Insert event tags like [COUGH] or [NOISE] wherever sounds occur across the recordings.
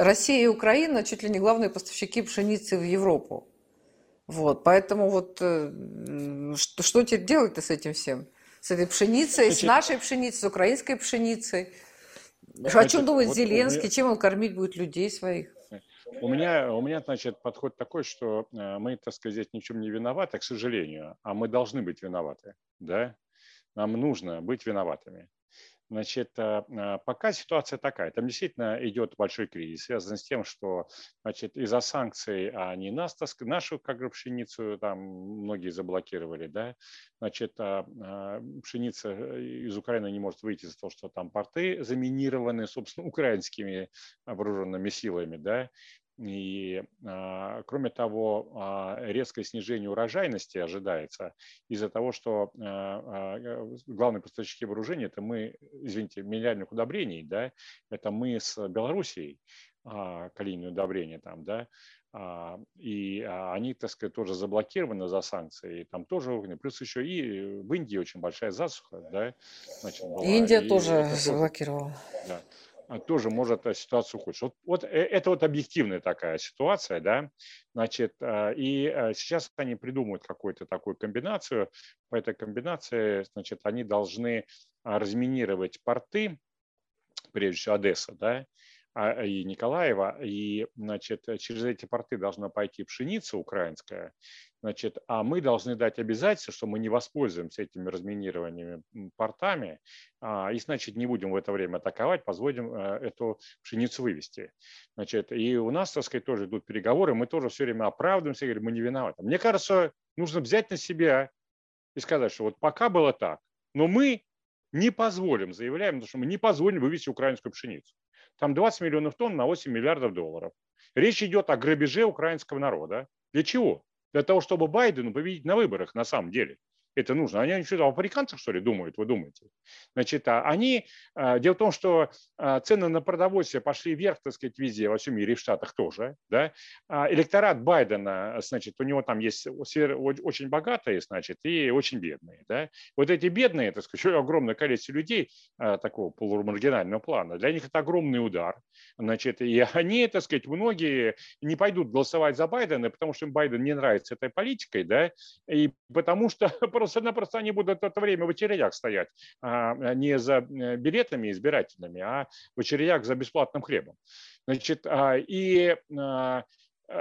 Россия и Украина чуть ли не главные поставщики пшеницы в Европу. Вот, поэтому вот э, что, что теперь делать-то с этим всем? С этой пшеницей, Значит, с нашей пшеницей, с украинской пшеницей? О чем думает вот Зеленский? Меня... Чем он кормить будет людей своих? У меня, у меня, значит, подход такой, что э, мы, так сказать, ни в чем не виноваты, к сожалению, а мы должны быть виноваты, да? Нам нужно быть виноватыми. Значит, э, э, пока ситуация такая. Там действительно идет большой кризис, связанный с тем, что значит, из-за санкций они нас, нашу как бы, пшеницу там многие заблокировали, да, значит, а, а, пшеница из Украины не может выйти из-за того, что там порты заминированы, собственно, украинскими вооруженными силами, да, и, а, кроме того, а, резкое снижение урожайности ожидается из-за того, что а, главные поставщики вооружений – это мы, извините, минеральных удобрений, да, это мы с Белоруссией, калийные удобрения там, да, и они, так сказать, тоже заблокированы за санкции, там тоже огонь. Плюс еще и в Индии очень большая засуха, да. Значит, была. Индия и тоже заблокировала. Да. А, тоже может ситуацию ухудшить. Вот, вот э, это вот объективная такая ситуация, да, значит, а, и а, сейчас они придумают какую-то такую комбинацию, по этой комбинации, значит, они должны разминировать порты, прежде всего Одесса, да, и Николаева, и, значит, через эти порты должна пойти пшеница украинская, Значит, а мы должны дать обязательство, что мы не воспользуемся этими разминированиями портами, а, и, значит, не будем в это время атаковать, позволим э, эту пшеницу вывести. Значит, и у нас, так сказать, тоже идут переговоры, мы тоже все время оправдываемся, говорим, мы не виноваты. Мне кажется, нужно взять на себя и сказать, что вот пока было так, но мы не позволим, заявляем, что мы не позволим вывести украинскую пшеницу. Там 20 миллионов тонн на 8 миллиардов долларов. Речь идет о грабеже украинского народа. Для чего? для того, чтобы Байдену победить на выборах на самом деле это нужно. Они что-то о африканцах, что ли, думают, вы думаете? Значит, а они, а, дело в том, что а, цены на продовольствие пошли вверх, так сказать, везде, во всем мире, в Штатах тоже, да. Электорат Байдена, значит, у него там есть очень богатые, значит, и очень бедные, да. Вот эти бедные, так сказать, огромное количество людей такого полумаргинального плана, для них это огромный удар, значит, и они, так сказать, многие не пойдут голосовать за Байдена, потому что им Байден не нравится этой политикой, да, и потому что [LAUGHS] просто-напросто они будут это время в очередях стоять, а, не за э, билетами избирательными, а в очередях за бесплатным хлебом. Значит, а, и, а,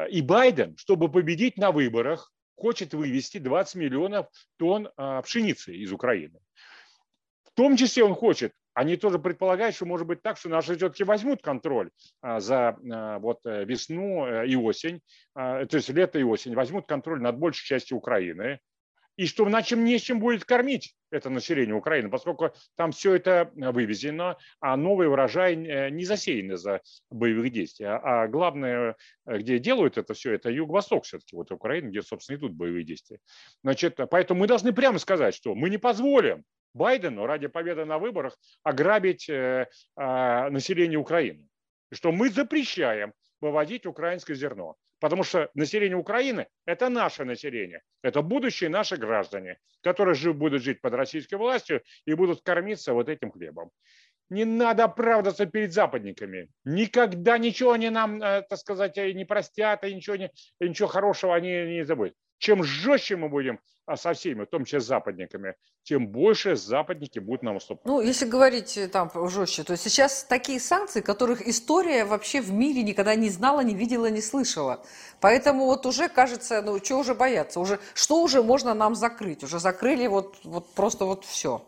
и Байден, чтобы победить на выборах, хочет вывести 20 миллионов тонн пшеницы из Украины. В том числе он хочет они тоже предполагают, что может быть так, что наши все-таки возьмут контроль за вот, э, весну э, и осень, то есть лето и осень, возьмут контроль над большей частью Украины, и что иначе не с чем будет кормить это население Украины, поскольку там все это вывезено, а новый урожай э, не засеян из-за боевых действий. А, а главное, где делают это все, это юго-восток все-таки, вот Украина, где, собственно, идут боевые действия. Значит, поэтому мы должны прямо сказать, что мы не позволим Байдену ради победы на выборах ограбить э, э, население Украины. Что мы запрещаем выводить украинское зерно. Потому что население Украины – это наше население, это будущие наши граждане, которые жив, будут жить под российской властью и будут кормиться вот этим хлебом. Не надо оправдываться перед западниками. Никогда ничего они нам, э, так сказать, не простят, и ничего, не, ничего хорошего они не забудут. Чем жестче мы будем а со всеми, в том числе с западниками, тем больше западники будут нам уступать. Ну, если говорить э, там жестче, то сейчас такие санкции, которых история вообще в мире никогда не знала, не видела, не слышала. Поэтому вот уже кажется, ну, чего уже бояться? Уже, что уже можно нам закрыть? Уже закрыли вот, вот просто вот все.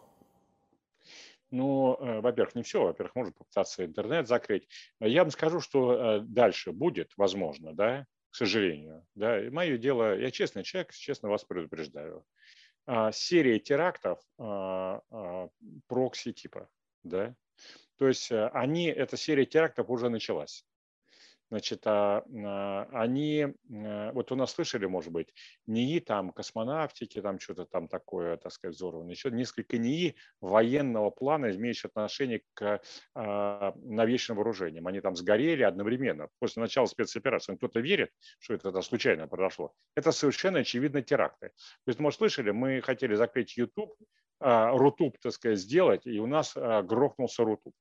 Ну, э, во-первых, не все. Во-первых, можно попытаться интернет закрыть. Я вам скажу, что э, дальше будет, возможно, да, к сожалению. Да. И мое дело, я честный человек, честно вас предупреждаю. А, серия терактов а, а, прокси типа, да, то есть э, они, эта серия терактов уже началась. Значит, а, а, они, э, вот у нас слышали, может быть, НИИ, там, космонавтики, там что-то там такое, так сказать, взорвано. Еще несколько НИИ военного плана, имеющие отношение к а, новейшим вооружениям. Они там сгорели одновременно после начала спецоперации. Кто-то верит, что это, это случайно произошло. Это совершенно очевидно теракты. То есть, может, слышали, мы хотели закрыть YouTube, Рутуб, так сказать, сделать, и у нас грохнулся Рутуб.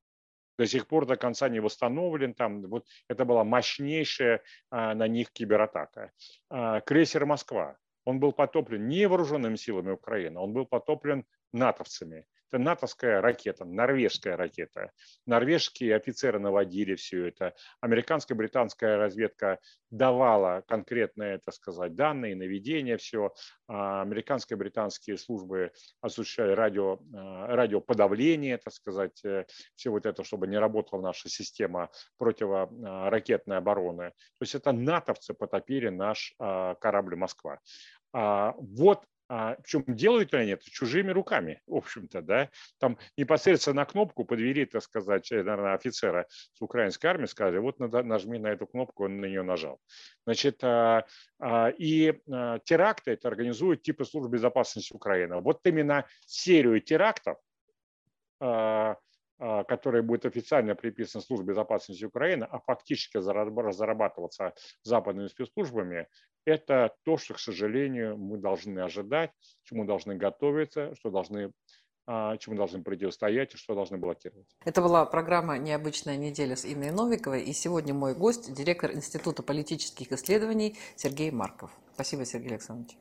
До сих пор до конца не восстановлен. Там, вот это была мощнейшая а, на них кибератака. А, крейсер «Москва», он был потоплен не вооруженными силами Украины, он был потоплен натовцами. Это натовская ракета, норвежская ракета. Норвежские офицеры наводили все это. Американская, британская разведка давала конкретные, так сказать, данные, наведения, все. А американские, британские службы осуществляли радио, а, радиоподавление, так сказать, э, все вот это, чтобы не работала наша система противоракетной обороны. То есть это натовцы потопили наш а, корабль «Москва». Вот а, причем делают они это чужими руками, в общем-то, да. Там непосредственно на кнопку подвели, так сказать, э, наверное, офицера с украинской армии, сказали, вот нажми на эту кнопку, он на нее нажал. Значит, а, а, и теракты это организуют типа службы безопасности Украины. Вот именно серию терактов а, который будет официально приписан службе безопасности Украины, а фактически разрабатываться западными спецслужбами, это то, что, к сожалению, мы должны ожидать, чему должны готовиться, что должны а, чему должны противостоять и что должны блокировать. Это была программа «Необычная неделя» с Инной Новиковой. И сегодня мой гость – директор Института политических исследований Сергей Марков. Спасибо, Сергей Александрович.